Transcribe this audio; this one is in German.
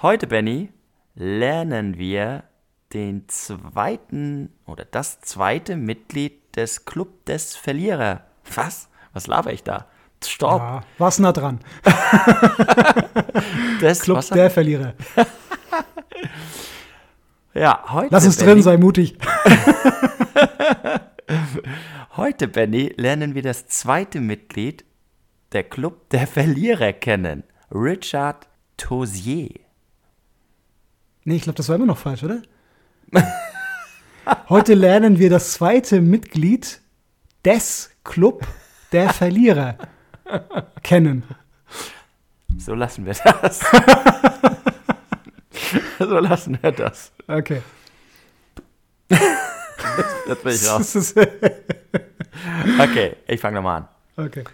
Heute, Benny, lernen wir den zweiten oder das zweite Mitglied des Club des Verlierer. Was? Was laber ich da? Stopp. Ja, was nah dran. des, Club was- der Verlierer. ja, heute, Lass es Benny, drin, sei mutig. Heute, Benny, lernen wir das zweite Mitglied der Club der Verlierer kennen. Richard Tosier. Nee, ich glaube, das war immer noch falsch, oder? Heute lernen wir das zweite Mitglied des Club der Verlierer kennen. So lassen wir das. so lassen wir das. Okay. Jetzt bin ich raus. Okay, ich fange nochmal an. okay.